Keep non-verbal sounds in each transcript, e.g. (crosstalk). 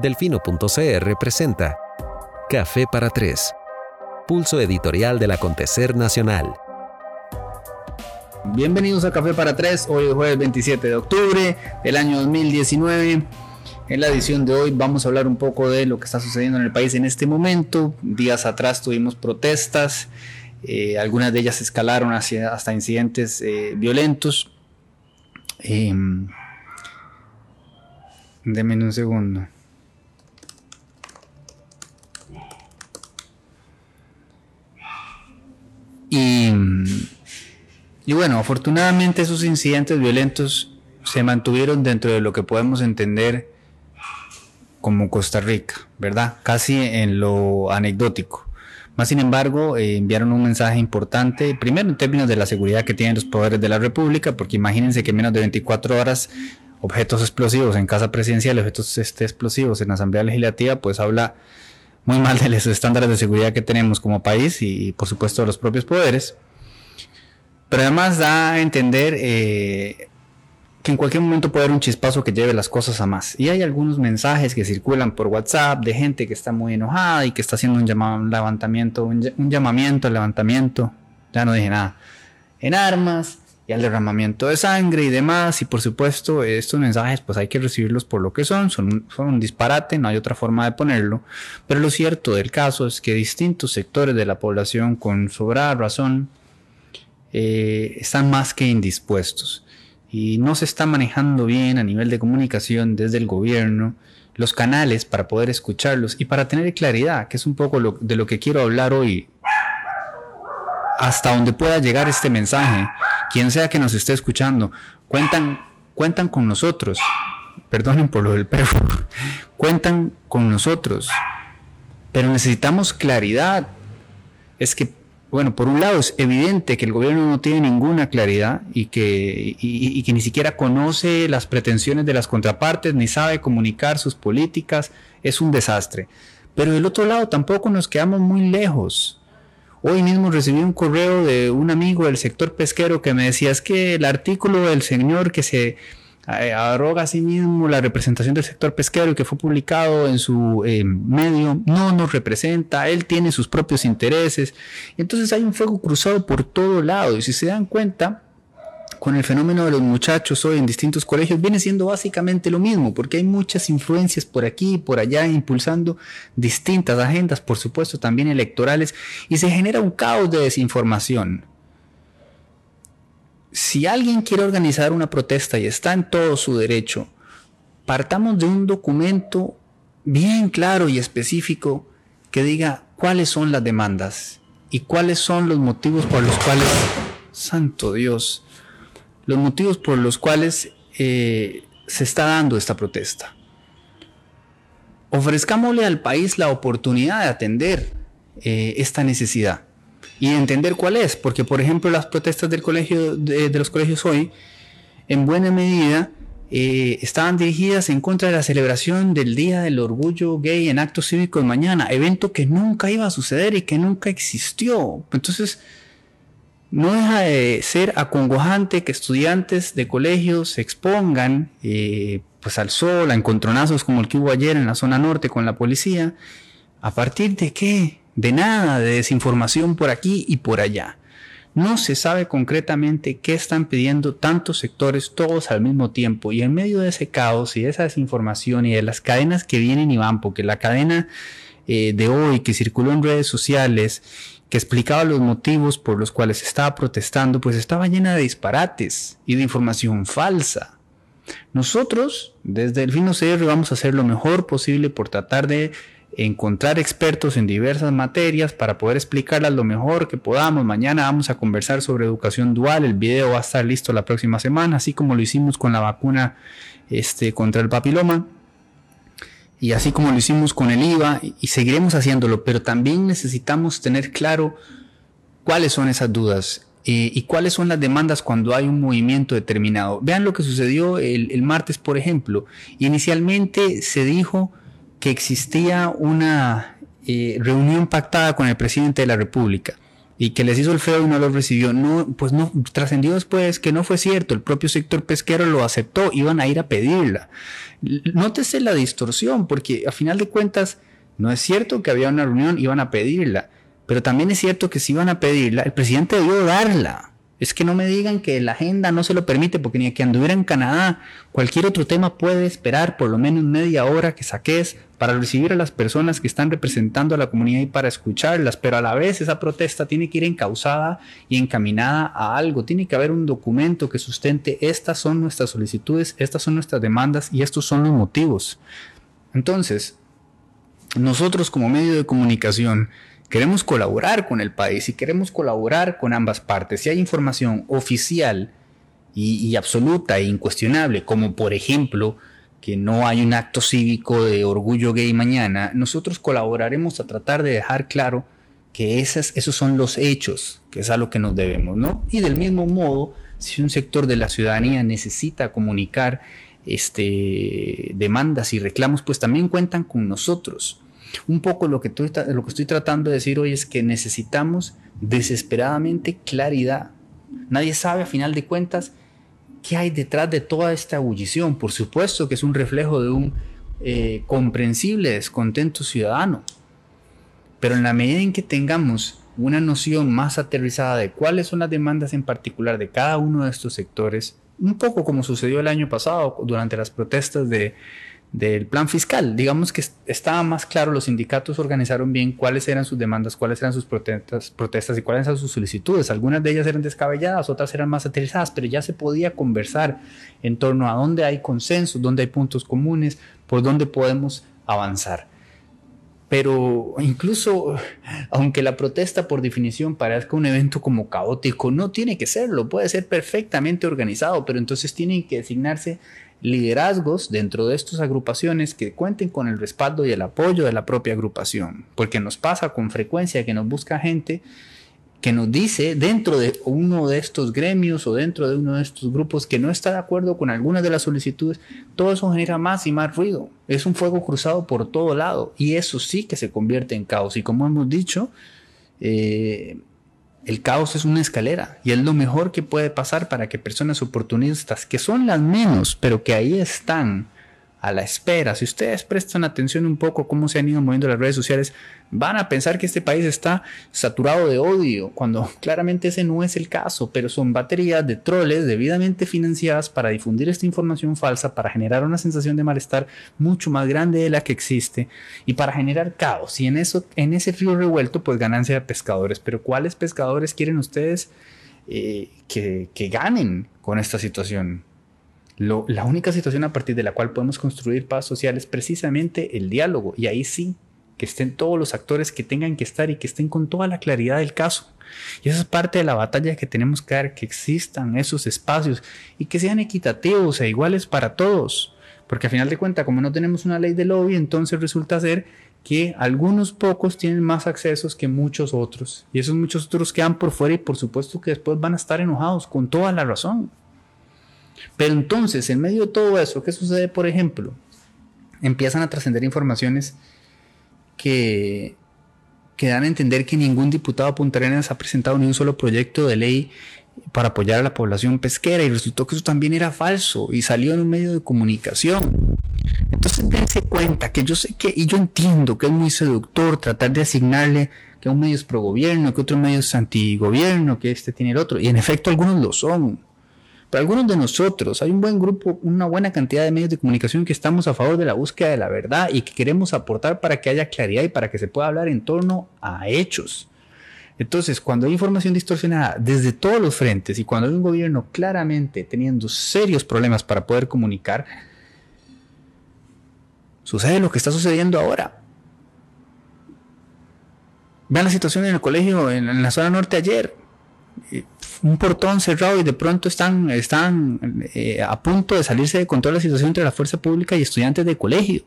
Delfino.cr presenta Café para Tres, pulso editorial del acontecer nacional. Bienvenidos a Café para Tres, hoy es jueves 27 de octubre del año 2019. En la edición de hoy vamos a hablar un poco de lo que está sucediendo en el país en este momento. Días atrás tuvimos protestas, eh, algunas de ellas escalaron hacia, hasta incidentes eh, violentos. Eh, Deme un segundo. Y, bueno, afortunadamente esos incidentes violentos se mantuvieron dentro de lo que podemos entender como Costa Rica, ¿verdad? Casi en lo anecdótico. Más sin embargo, eh, enviaron un mensaje importante, primero en términos de la seguridad que tienen los poderes de la República, porque imagínense que en menos de 24 horas objetos explosivos en casa presidencial, objetos este, explosivos en Asamblea Legislativa, pues habla muy mal de los estándares de seguridad que tenemos como país y por supuesto de los propios poderes. Pero además da a entender eh, que en cualquier momento puede haber un chispazo que lleve las cosas a más. Y hay algunos mensajes que circulan por WhatsApp de gente que está muy enojada y que está haciendo un, llamado, levantamiento, un, un llamamiento al levantamiento, ya no dije nada, en armas y al derramamiento de sangre y demás. Y por supuesto, estos mensajes pues hay que recibirlos por lo que son, son, son, un disparate, no hay otra forma de ponerlo. Pero lo cierto del caso es que distintos sectores de la población con sobrada razón eh, están más que indispuestos. Y no se está manejando bien a nivel de comunicación desde el gobierno los canales para poder escucharlos y para tener claridad, que es un poco de lo que quiero hablar hoy hasta donde pueda llegar este mensaje, quien sea que nos esté escuchando, cuentan, cuentan con nosotros. Perdonen por lo del perro. (laughs) cuentan con nosotros. Pero necesitamos claridad. Es que, bueno, por un lado es evidente que el gobierno no tiene ninguna claridad y que, y, y que ni siquiera conoce las pretensiones de las contrapartes, ni sabe comunicar sus políticas. Es un desastre. Pero del otro lado tampoco nos quedamos muy lejos Hoy mismo recibí un correo de un amigo del sector pesquero que me decía es que el artículo del señor que se eh, arroga a sí mismo la representación del sector pesquero y que fue publicado en su eh, medio no nos representa, él tiene sus propios intereses. Entonces hay un fuego cruzado por todo lado y si se dan cuenta, con el fenómeno de los muchachos hoy en distintos colegios viene siendo básicamente lo mismo, porque hay muchas influencias por aquí y por allá impulsando distintas agendas, por supuesto también electorales, y se genera un caos de desinformación. Si alguien quiere organizar una protesta y está en todo su derecho, partamos de un documento bien claro y específico que diga cuáles son las demandas y cuáles son los motivos por los cuales, santo Dios, los motivos por los cuales eh, se está dando esta protesta. Ofrezcámosle al país la oportunidad de atender eh, esta necesidad y entender cuál es, porque por ejemplo las protestas del colegio, de, los colegios hoy, en buena medida, eh, estaban dirigidas en contra de la celebración del Día del Orgullo Gay en actos cívicos mañana, evento que nunca iba a suceder y que nunca existió. Entonces, no deja de ser acongojante que estudiantes de colegios se expongan eh, pues al sol, a encontronazos como el que hubo ayer en la zona norte con la policía. ¿A partir de qué? De nada, de desinformación por aquí y por allá. No se sabe concretamente qué están pidiendo tantos sectores todos al mismo tiempo y en medio de ese caos y de esa desinformación y de las cadenas que vienen y van, porque la cadena eh, de hoy que circuló en redes sociales que explicaba los motivos por los cuales estaba protestando, pues estaba llena de disparates y de información falsa. Nosotros, desde el Fino CR, vamos a hacer lo mejor posible por tratar de encontrar expertos en diversas materias para poder explicarlas lo mejor que podamos. Mañana vamos a conversar sobre educación dual. El video va a estar listo la próxima semana, así como lo hicimos con la vacuna este, contra el papiloma y así como lo hicimos con el IVA y seguiremos haciéndolo, pero también necesitamos tener claro cuáles son esas dudas eh, y cuáles son las demandas cuando hay un movimiento determinado. Vean lo que sucedió el, martes, por ejemplo. Inicialmente se dijo que existía una eh, reunión pactada con el presidente de la República. Y que les hizo el feo y no lo recibió. No, pues no, trascendió después que no fue cierto. El propio sector pesquero lo aceptó, iban a ir a pedirla. Nótese la distorsión, porque a final de cuentas no es cierto que había una reunión, iban a pedirla, pero también es cierto que si iban a pedirla, el presidente debió darla. Es que no me digan que la agenda no se lo permite, porque ni que anduviera en Canadá, cualquier otro tema puede esperar por lo menos media hora que saques para recibir a las personas que están representando a la comunidad y para escucharlas, pero a la vez esa protesta tiene que ir encausada y encaminada a algo, tiene que haber un documento que sustente estas son nuestras solicitudes, estas son nuestras demandas y estos son los motivos. Entonces, nosotros como medio de comunicación, Queremos colaborar con el país y queremos colaborar con ambas partes. Si hay información oficial y, absoluta e incuestionable, como por ejemplo que no hay un acto cívico de orgullo gay mañana, nosotros colaboraremos a tratar de dejar claro que esos son los hechos, que es a lo que nos debemos, ¿no? Y del mismo modo, si un sector de la ciudadanía necesita comunicar este, demandas y reclamos, pues también cuentan con nosotros. Un poco lo que, estoy tratando de decir hoy es que necesitamos desesperadamente claridad. Nadie sabe a final de cuentas qué hay detrás de toda esta ebullición. Por supuesto que es un reflejo de un eh, comprensible descontento ciudadano. Pero en la medida en que tengamos una noción más aterrizada de cuáles son las demandas en particular de cada uno de estos sectores, un poco como sucedió el año pasado durante las protestas de, del plan fiscal. Digamos que estaba más claro, los sindicatos organizaron bien cuáles eran sus demandas, cuáles eran sus protestas, protestas y cuáles eran sus solicitudes. Algunas de ellas eran descabelladas, otras eran más aterrizadas, pero ya se podía conversar en torno a dónde hay consenso, dónde hay puntos comunes, por dónde podemos avanzar. Pero incluso, aunque la protesta por definición parezca un evento como caótico, no tiene que serlo, puede ser perfectamente organizado, pero entonces tienen que designarse liderazgos dentro de estas agrupaciones que cuenten con el respaldo y el apoyo de la propia agrupación, porque nos pasa con frecuencia que nos busca gente que nos dice dentro de uno de estos gremios o dentro de uno de estos grupos que no está de acuerdo con algunas de las solicitudes, todo eso genera más y más ruido. Es un fuego cruzado por todo lado y eso sí que se convierte en caos. Y como hemos dicho, eh, el caos es una escalera y es lo mejor que puede pasar para que personas oportunistas, que son las menos, pero que ahí están, a la espera. Si ustedes prestan atención un poco cómo se han ido moviendo las redes sociales, van a pensar que este país está saturado de odio, cuando (laughs) claramente ese no es el caso, pero son baterías de troles debidamente financiadas para difundir esta información falsa, para generar una sensación de malestar mucho más grande de la que existe y para generar caos. Y en eso, en ese río revuelto, pues ganancia de pescadores. Pero ¿cuáles pescadores quieren ustedes eh, que ganen con esta situación? La única situación a partir de la cual podemos construir paz social es precisamente el diálogo. Y ahí sí, que estén todos los actores que tengan que estar y que estén con toda la claridad del caso. Y esa es parte de la batalla que tenemos que dar, que existan esos espacios y que sean equitativos e iguales para todos. Porque a final de cuentas, como no tenemos una ley de lobby, entonces resulta ser que algunos pocos tienen más accesos que muchos otros. Y esos muchos otros quedan por fuera y por supuesto que después van a estar enojados con toda la razón. Pero entonces, en medio de todo eso, ¿qué sucede, por ejemplo? Empiezan a trascender informaciones que, dan a entender que ningún diputado Punta Arenas ha presentado ni un solo proyecto de ley para apoyar a la población pesquera y resultó que eso también era falso y salió en un medio de comunicación. Entonces dense cuenta que yo sé que, y yo entiendo que es muy seductor tratar de asignarle que un medio es pro gobierno, que otro medio es antigobierno, que este tiene el otro, y en efecto algunos lo son. Pero algunos de nosotros, hay un buen grupo, una buena cantidad de medios de comunicación que estamos a favor de la búsqueda de la verdad y que queremos aportar para que haya claridad y para que se pueda hablar en torno a hechos. Entonces, cuando hay información distorsionada desde todos los frentes y cuando hay un gobierno claramente teniendo serios problemas para poder comunicar, sucede lo que está sucediendo ahora. Vean la situación en el colegio en, la zona norte ayer un portón cerrado y de pronto están, están eh, a punto de salirse de control la situación entre la fuerza pública y estudiantes de colegio.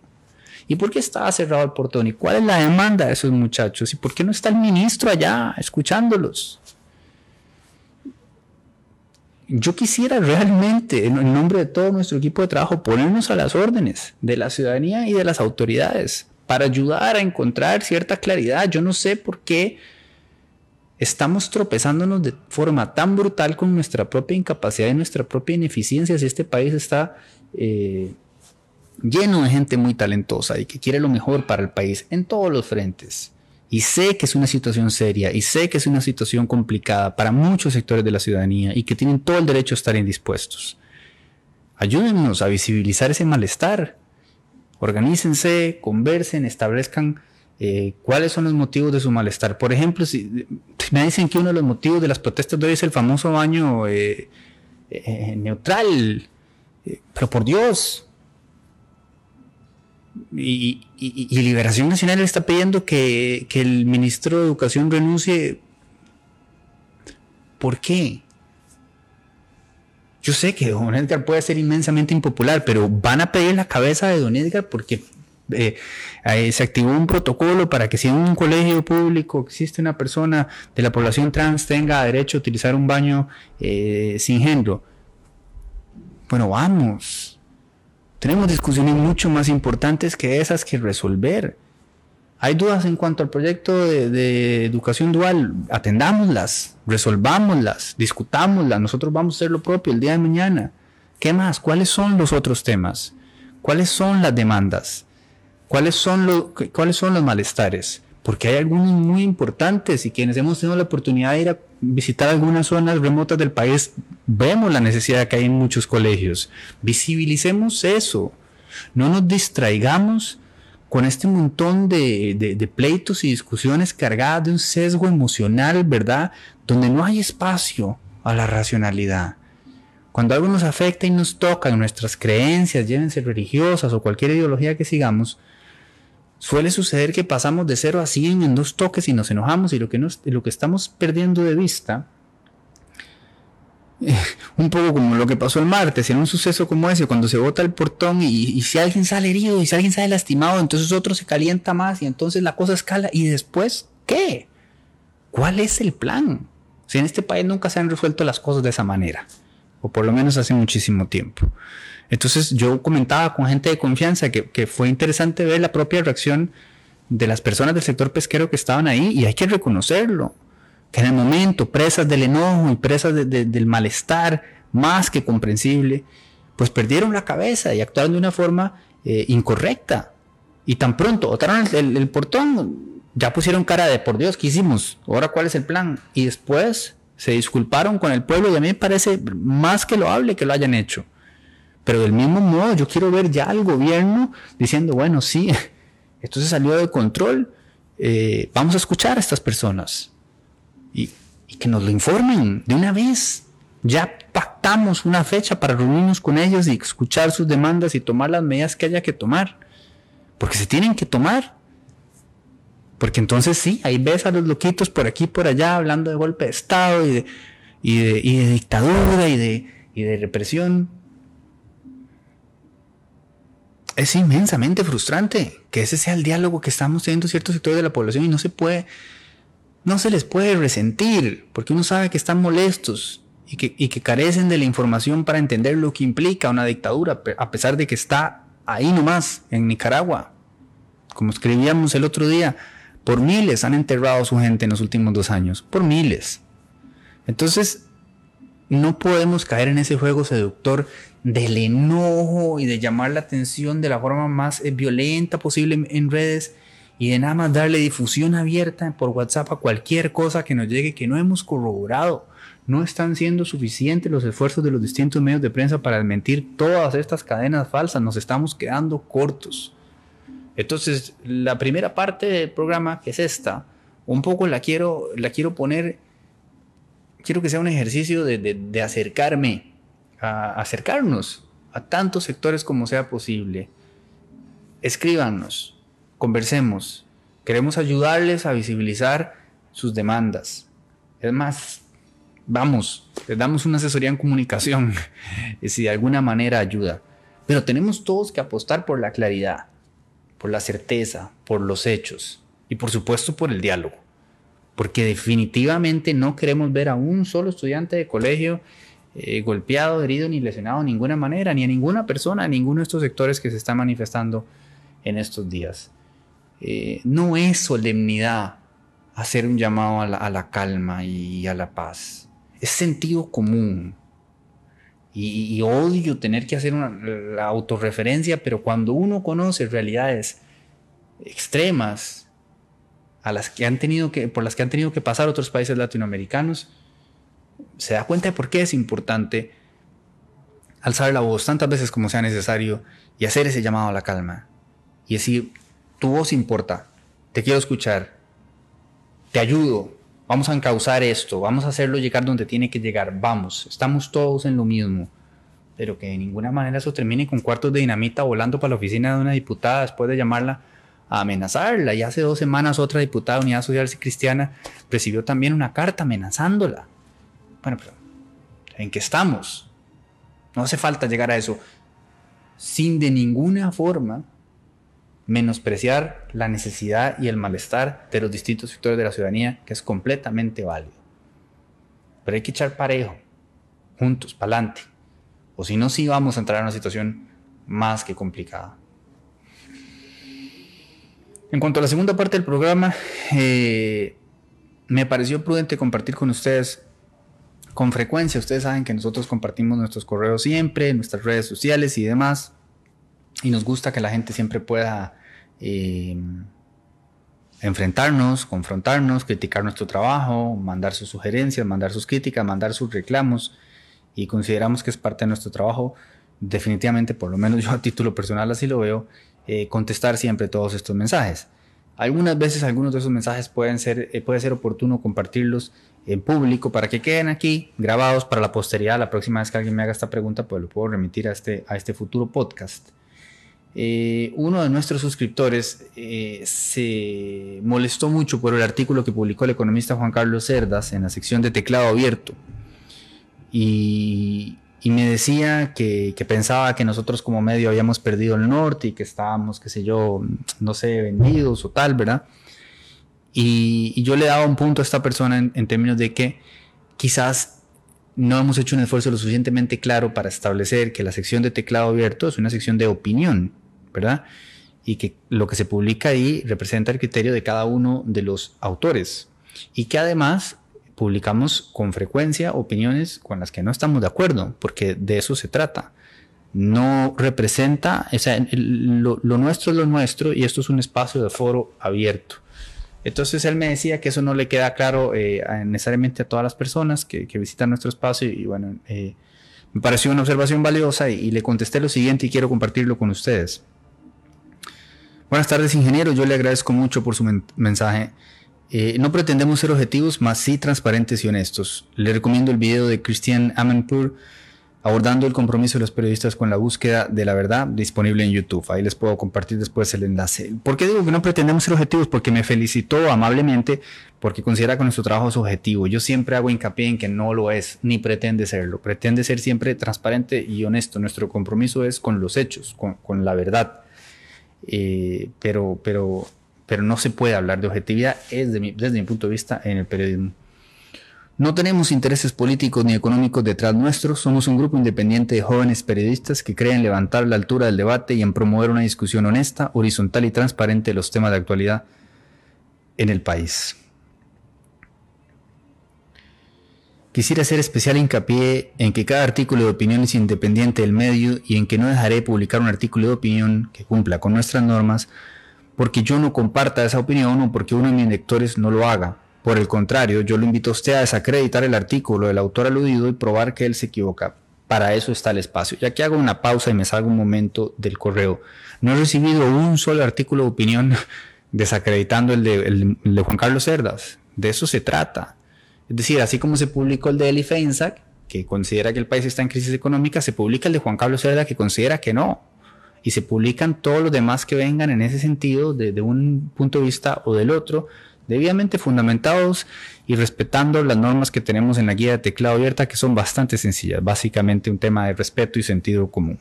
¿Y por qué estaba cerrado el portón? ¿Y cuál es la demanda de esos muchachos? ¿Y por qué no está el ministro allá escuchándolos? Yo quisiera realmente, en nombre de todo nuestro equipo de trabajo, ponernos a las órdenes de la ciudadanía y de las autoridades para ayudar a encontrar cierta claridad. Yo no sé por qué estamos tropezándonos de forma tan brutal con nuestra propia incapacidad y nuestra propia ineficiencia si este país está eh, lleno de gente muy talentosa y que quiere lo mejor para el país en todos los frentes. Y sé que es una situación seria y sé que es una situación complicada para muchos sectores de la ciudadanía y que tienen todo el derecho a estar indispuestos. Ayúdennos a visibilizar ese malestar. Organícense, conversen, establezcan eh, cuáles son los motivos de su malestar. Por ejemplo, me dicen que uno de los motivos de las protestas de hoy es el famoso baño eh, eh, neutral, pero por Dios. Y, Liberación Nacional está pidiendo que el ministro de Educación renuncie. ¿Por qué? Yo sé que Don Edgar puede ser inmensamente impopular, pero van a pedir la cabeza de Don Edgar porque eh, se activó un protocolo para que si en un colegio público existe una persona de la población trans tenga derecho a utilizar un baño eh, sin género. Bueno, vamos. Tenemos discusiones mucho más importantes que esas que resolver. Hay dudas en cuanto al proyecto de, de, educación dual, atendámoslas, resolvámoslas, discutámoslas, nosotros vamos a hacer lo propio el día de mañana. ¿Qué más? ¿Cuáles son los otros temas? ¿Cuáles son las demandas? ¿Cuáles son, los, ¿Cuáles son los malestares? Porque hay algunos muy importantes y quienes hemos tenido la oportunidad de ir a visitar algunas zonas remotas del país, vemos la necesidad que hay en muchos colegios. Visibilicemos eso. No nos distraigamos con este montón de, de, pleitos y discusiones cargadas de un sesgo emocional, ¿verdad? Donde no hay espacio a la racionalidad. Cuando algo nos afecta y nos toca en nuestras creencias, llévense religiosas o cualquier ideología que sigamos, Suele suceder que pasamos de 0 a 100 en dos toques y nos enojamos y lo que, lo que estamos perdiendo de vista, eh, (laughs) un poco como lo que pasó el martes, en un suceso como ese, cuando se bota el portón y, si alguien sale herido y si alguien sale lastimado, entonces otro se calienta más y entonces la cosa escala y después, ¿qué? ¿Cuál es el plan? Si en este país nunca se han resuelto las cosas de esa manera, o por lo menos hace muchísimo tiempo. Entonces yo comentaba con gente de confianza que, fue interesante ver la propia reacción de las personas del sector pesquero que estaban ahí y hay que reconocerlo, que en el momento, presas del enojo y presas del malestar más que comprensible, pues perdieron la cabeza y actuaron de una forma eh, incorrecta. Y tan pronto botaron el, portón, ya pusieron cara de por Dios, ¿qué hicimos? Ahora, ¿cuál es el plan? Y después se disculparon con el pueblo y a mí me parece más que loable que lo hayan hecho. Pero del mismo modo, yo quiero ver ya al gobierno diciendo, bueno, sí, (laughs) esto se salió de control, eh, vamos a escuchar a estas personas y, que nos lo informen de una vez. Ya pactamos una fecha para reunirnos con ellos y escuchar sus demandas y tomar las medidas que haya que tomar. Porque se tienen que tomar. Porque entonces sí, ahí ves a los loquitos por aquí y por allá hablando de golpe de Estado y de, y de, dictadura y de, y de represión es inmensamente frustrante que ese sea el diálogo que estamos teniendo ciertos sectores de la población y no se puede, no se les puede resentir, porque uno sabe que están molestos y que, y que carecen de la información para entender lo que implica una dictadura, a pesar de que está ahí nomás, en Nicaragua. Como escribíamos el otro día, por miles han enterrado a su gente en los últimos dos años, por miles. Entonces, no podemos caer en ese juego seductor del enojo y de llamar la atención de la forma más eh, violenta posible en redes y de nada más darle difusión abierta por WhatsApp a cualquier cosa que nos llegue que no hemos corroborado. No están siendo suficientes los esfuerzos de los distintos medios de prensa para desmentir todas estas cadenas falsas. Nos estamos quedando cortos. Entonces, la primera parte del programa, que es esta, un poco la quiero, la quiero poner quiero que sea un ejercicio de, acercarme, acercarnos a tantos sectores como sea posible. Escríbanos, conversemos. Queremos ayudarles a visibilizar sus demandas. Es más, vamos, les damos una asesoría en comunicación, (laughs) si de alguna manera ayuda. Pero tenemos todos que apostar por la claridad, por la certeza, por los hechos y por supuesto por el diálogo porque definitivamente no queremos ver a un solo estudiante de colegio eh, golpeado, herido ni lesionado de ninguna manera, ni a ninguna persona, a ninguno de estos sectores que se están manifestando en estos días. Eh, no es solemnidad hacer un llamado a la, calma y a la paz. Es sentido común. Y, odio tener que hacer una, la autorreferencia, pero cuando uno conoce realidades extremas a las que han tenido que, por las que han tenido que pasar otros países latinoamericanos, se da cuenta de por qué es importante alzar la voz tantas veces como sea necesario y hacer ese llamado a la calma. Y decir, tu voz importa, te quiero escuchar, te ayudo, vamos a encauzar esto, vamos a hacerlo llegar donde tiene que llegar, vamos, estamos todos en lo mismo. Pero que de ninguna manera eso termine con cuartos de dinamita volando para la oficina de una diputada después de llamarla a amenazarla. Y hace dos semanas otra diputada de Unidad Social Cristiana recibió también una carta amenazándola. Bueno, pero ¿en qué estamos? No hace falta llegar a eso. Sin de ninguna forma menospreciar la necesidad y el malestar de los distintos sectores de la ciudadanía, que es completamente válido. Pero hay que echar parejo, juntos, para adelante. O si no, sí vamos a entrar en una situación más que complicada. En cuanto a la segunda parte del programa, eh, me pareció prudente compartir con ustedes con frecuencia. Ustedes saben que nosotros compartimos nuestros correos siempre, nuestras redes sociales y demás. Y nos gusta que la gente siempre pueda eh, enfrentarnos, confrontarnos, criticar nuestro trabajo, mandar sus sugerencias, mandar sus críticas, mandar sus reclamos y consideramos que es parte de nuestro trabajo. Definitivamente, por lo menos yo a título personal así lo veo, eh, contestar siempre todos estos mensajes. Algunas veces algunos de esos mensajes pueden ser, eh, puede ser oportuno compartirlos en público para que queden aquí grabados para la posteridad. La próxima vez que alguien me haga esta pregunta, pues lo puedo remitir a este, a este futuro podcast. Eh, uno de nuestros suscriptores eh, se molestó mucho por el artículo que publicó el economista Juan Carlos Cerdas en la sección de teclado abierto y, me decía que, pensaba que nosotros como medio habíamos perdido el norte y que estábamos, qué sé yo, no sé, vendidos o tal, ¿verdad? Y, yo le daba un punto a esta persona en términos de que quizás no hemos hecho un esfuerzo lo suficientemente claro para establecer que la sección de teclado abierto es una sección de opinión ¿verdad? Y que lo que se publica ahí representa el criterio de cada uno de los autores. Y que además publicamos con frecuencia opiniones con las que no estamos de acuerdo, porque de eso se trata. No representa, o sea, lo, nuestro es lo nuestro y esto es un espacio de foro abierto. Entonces él me decía que eso no le queda claro eh, necesariamente a todas las personas que, visitan nuestro espacio y, bueno, eh, me pareció una observación valiosa y, le contesté lo siguiente y quiero compartirlo con ustedes. Buenas tardes, ingeniero. Yo le agradezco mucho por su mensaje. Eh, no pretendemos ser objetivos, más sí transparentes y honestos. Le recomiendo el video de Christian Amanpour abordando el compromiso de los periodistas con la búsqueda de la verdad disponible en YouTube. Ahí les puedo compartir después el enlace. ¿Por qué digo que no pretendemos ser objetivos? Porque me felicitó amablemente porque considera que nuestro trabajo es objetivo. Yo siempre hago hincapié en que no lo es, ni pretende serlo. Pretende ser siempre transparente y honesto. Nuestro compromiso es con los hechos, con la verdad. Eh, pero, pero, pero no se puede hablar de objetividad desde mi, desde mi punto de vista en el periodismo. No tenemos intereses políticos ni económicos detrás nuestro, somos un grupo independiente de jóvenes periodistas que creen levantar la altura del debate y en promover una discusión honesta, horizontal y transparente de los temas de actualidad en el país. Quisiera hacer especial hincapié en que cada artículo de opinión es independiente del medio y en que no dejaré publicar un artículo de opinión que cumpla con nuestras normas porque yo no comparta esa opinión o porque uno de mis lectores no lo haga. Por el contrario, yo lo invito a usted a desacreditar el artículo del autor aludido y probar que él se equivoca. Para eso está el espacio. Ya que hago una pausa y me salgo un momento del correo. No he recibido un solo artículo de opinión (laughs) desacreditando el de, Juan Carlos Cerdas. De eso se trata. Es decir, así como se publicó el de Eli Feinsack, que considera que el país está en crisis económica, se publica el de Juan Carlos Cerda, que considera que no. Y se publican todos los demás que vengan en ese sentido, desde un punto de vista o del otro, debidamente fundamentados y respetando las normas que tenemos en la guía de teclado abierta, que son bastante sencillas, básicamente un tema de respeto y sentido común.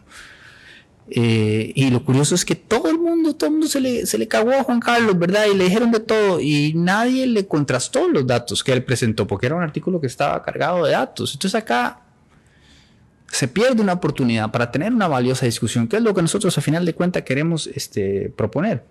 Eh, y lo curioso es que todo el mundo, todo el mundo se le, se le cagó a Juan Carlos, ¿verdad? Y le dijeron de todo y nadie le contrastó los datos que él presentó, porque era un artículo que estaba cargado de datos. Entonces acá se pierde una oportunidad para tener una valiosa discusión, que es lo que nosotros a final de cuentas queremos este, proponer.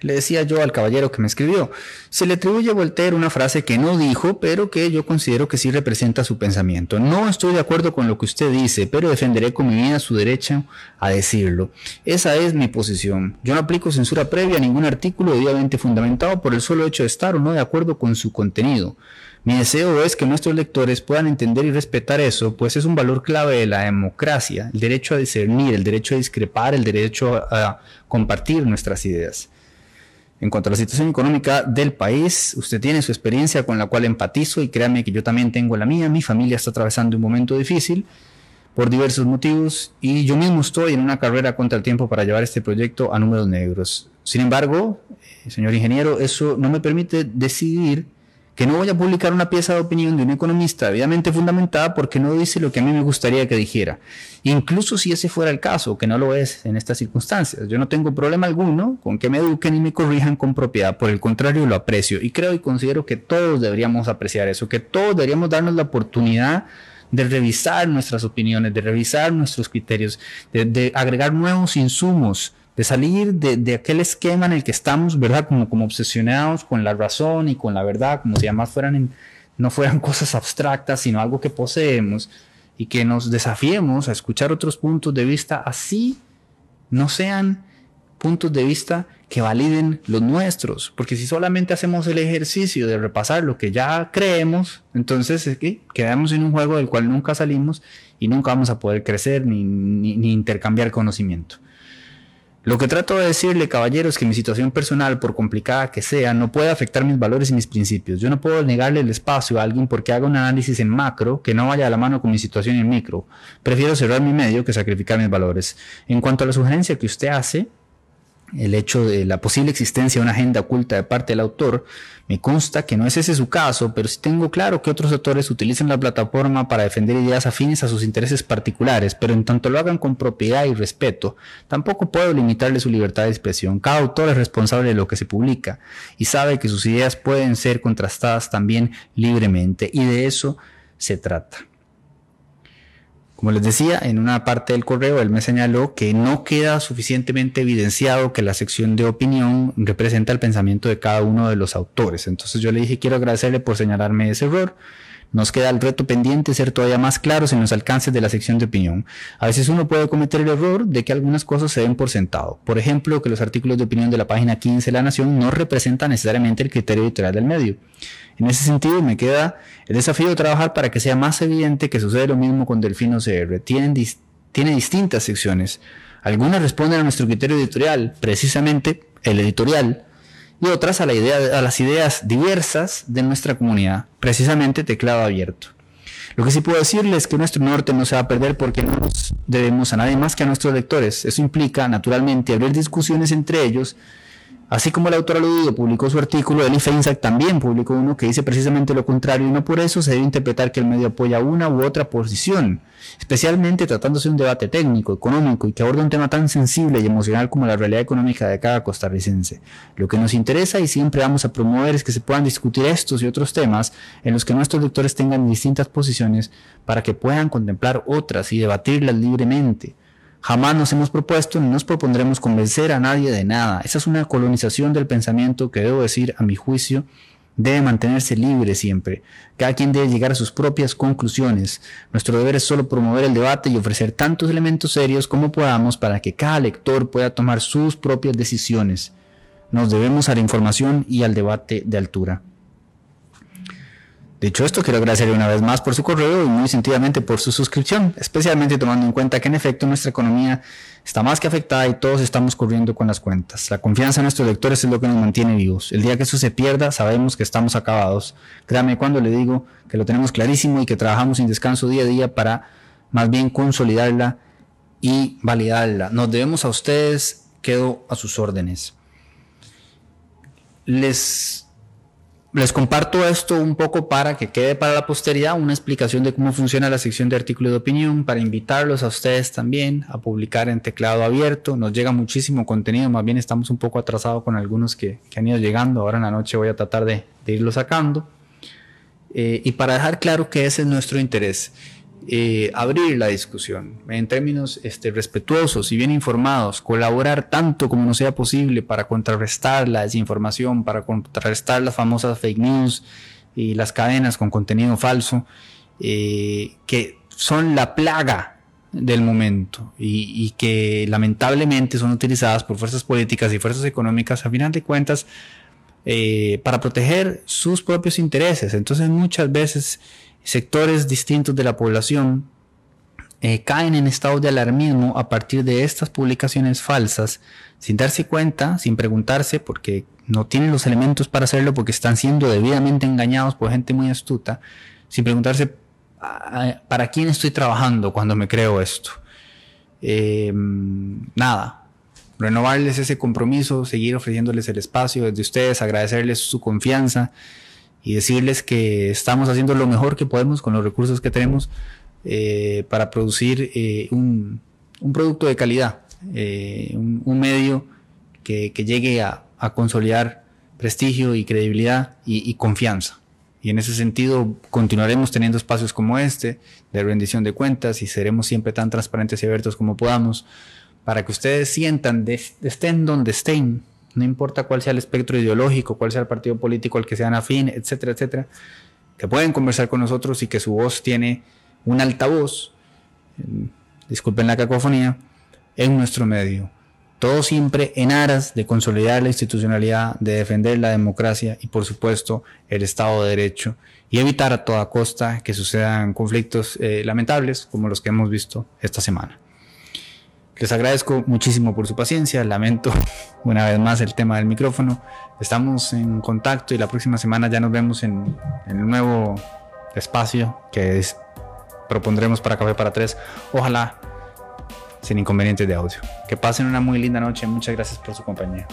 Le decía yo al caballero que me escribió, se le atribuye a Voltaire una frase que no dijo, pero que yo considero que sí representa su pensamiento. No estoy de acuerdo con lo que usted dice, pero defenderé con mi vida su derecho a decirlo. Esa es mi posición. Yo no aplico censura previa a ningún artículo debidamente fundamentado por el solo hecho de estar o no de acuerdo con su contenido. Mi deseo es que nuestros lectores puedan entender y respetar eso, pues es un valor clave de la democracia, el derecho a discernir, el derecho a discrepar, el derecho a compartir nuestras ideas. En cuanto a la situación económica del país, usted tiene su experiencia con la cual empatizo y créame que yo también tengo la mía. Mi familia está atravesando un momento difícil por diversos motivos y yo mismo estoy en una carrera contra el tiempo para llevar este proyecto a números negros. Sin embargo, eh, señor ingeniero, eso no me permite decidir que no voy a publicar una pieza de opinión de un economista debidamente fundamentada porque no dice lo que a mí me gustaría que dijera. Incluso si ese fuera el caso, que no lo es en estas circunstancias. Yo no tengo problema alguno con que me eduquen y me corrijan con propiedad. Por el contrario, lo aprecio. Y creo y considero que todos deberíamos apreciar eso, que todos deberíamos darnos la oportunidad de revisar nuestras opiniones, de revisar nuestros criterios, de, de agregar nuevos insumos de salir de, aquel esquema en el que estamos, ¿verdad? Como, obsesionados con la razón y con la verdad, como si además fueran no fueran (laughs) cosas abstractas, sino algo que poseemos y que nos desafiemos a escuchar otros puntos de vista, así no sean puntos de vista que validen los nuestros, porque si solamente hacemos el ejercicio de repasar lo que ya creemos, entonces es que quedamos en un juego del cual nunca salimos y nunca vamos a poder crecer ni, ni intercambiar conocimiento. Lo que trato de decirle, caballero, es que mi situación personal, por complicada que sea, no puede afectar mis valores y mis principios. Yo no puedo negarle el espacio a alguien porque haga un análisis en macro que no vaya a la mano con mi situación en micro. Prefiero cerrar mi medio que sacrificar mis valores. En cuanto a la sugerencia que usted hace, el hecho de la posible existencia de una agenda oculta de parte del autor, me consta que no es ese su caso, pero sí tengo claro que otros autores utilizan la plataforma para defender ideas afines a sus intereses particulares, pero en tanto lo hagan con propiedad y respeto, tampoco puedo limitarle su libertad de expresión. Cada autor es responsable de lo que se publica y sabe que sus ideas pueden ser contrastadas también libremente, y de eso se trata. Como les decía, en una parte del correo él me señaló que no queda suficientemente evidenciado que la sección de opinión representa el pensamiento de cada uno de los autores. Entonces yo le dije, quiero agradecerle por señalarme ese error. Nos queda el reto pendiente ser todavía más claros en los alcances de la sección de opinión. A veces uno puede cometer el error de que algunas cosas se den por sentado. Por ejemplo, que los artículos de opinión de la página 15 de La Nación no representan necesariamente el criterio editorial del medio. En ese sentido, me queda el desafío de trabajar para que sea más evidente que sucede lo mismo con Delfino CR. Tiene, distintas secciones. Algunas responden a nuestro criterio editorial, precisamente el editorial, y otras a, a las ideas diversas de nuestra comunidad, precisamente teclado abierto. Lo que sí puedo decirles es que nuestro norte no se va a perder porque no nos debemos a nadie más que a nuestros lectores. Eso implica, naturalmente, abrir discusiones entre ellos Así como el autor aludido publicó su artículo, Eli Feinsack también publicó uno que dice precisamente lo contrario y no por eso se debe interpretar que el medio apoya una u otra posición, especialmente tratándose de un debate técnico, económico y que aborda un tema tan sensible y emocional como la realidad económica de cada costarricense. Lo que nos interesa y siempre vamos a promover es que se puedan discutir estos y otros temas en los que nuestros lectores tengan distintas posiciones para que puedan contemplar otras y debatirlas libremente. Jamás nos hemos propuesto ni nos propondremos convencer a nadie de nada. Esa es una colonización del pensamiento que debo decir, a mi juicio, debe mantenerse libre siempre. Cada quien debe llegar a sus propias conclusiones. Nuestro deber es solo promover el debate y ofrecer tantos elementos serios como podamos para que cada lector pueda tomar sus propias decisiones. Nos debemos a la información y al debate de altura. Dicho esto, quiero agradecerle una vez más por su correo y muy sentidamente por su suscripción, especialmente tomando en cuenta que en efecto nuestra economía está más que afectada y todos estamos corriendo con las cuentas. La confianza en nuestros lectores es lo que nos mantiene vivos. El día que eso se pierda, sabemos que estamos acabados. Créame cuando le digo que lo tenemos clarísimo y que trabajamos sin descanso día a día para más bien consolidarla y validarla. Nos debemos a ustedes, quedo a sus órdenes. Les les comparto esto un poco para que quede para la posteridad una explicación de cómo funciona la sección de artículo de opinión, para invitarlos a ustedes también a publicar en teclado abierto. Nos llega muchísimo contenido, más bien estamos un poco atrasados con algunos que, han ido llegando. Ahora en la noche voy a tratar de, irlo sacando. Eh, y para dejar claro que ese es nuestro interés. Eh, abrir la discusión en términos este, respetuosos y bien informados, colaborar tanto como no sea posible para contrarrestar la desinformación, para contrarrestar las famosas fake news y las cadenas con contenido falso, eh, que son la plaga del momento y, que lamentablemente son utilizadas por fuerzas políticas y fuerzas económicas a final de cuentas eh, para proteger sus propios intereses. Entonces muchas veces sectores distintos de la población eh, caen en estado de alarmismo a partir de estas publicaciones falsas, sin darse cuenta, sin preguntarse, porque no tienen los elementos para hacerlo, porque están siendo debidamente engañados por gente muy astuta, sin preguntarse para quién estoy trabajando cuando me creo esto. Em, nada, renovarles ese compromiso, seguir ofreciéndoles el espacio desde ustedes, agradecerles su confianza y decirles que estamos haciendo lo mejor que podemos con los recursos que tenemos eh, para producir eh, un, producto de calidad, eh, un, medio que, llegue a, consolidar prestigio y credibilidad y, confianza. Y en ese sentido continuaremos teniendo espacios como este de rendición de cuentas y seremos siempre tan transparentes y abiertos como podamos para que ustedes sientan, de, estén donde estén, no importa cuál sea el espectro ideológico, cuál sea el partido político al que sean afín, etcétera, etcétera, que pueden conversar con nosotros y que su voz tiene un altavoz, disculpen la cacofonía, en nuestro medio. Todo siempre en aras de consolidar la institucionalidad, de defender la democracia y por supuesto el Estado de Derecho y evitar a toda costa que sucedan conflictos eh, lamentables como los que hemos visto esta semana. Les agradezco muchísimo por su paciencia. Lamento (laughs) una vez más el tema del micrófono. Estamos en contacto y la próxima semana ya nos vemos en, el nuevo espacio que propondremos para Café para Tres. Ojalá sin inconvenientes de audio. Que pasen una muy linda noche. Muchas gracias por su compañía.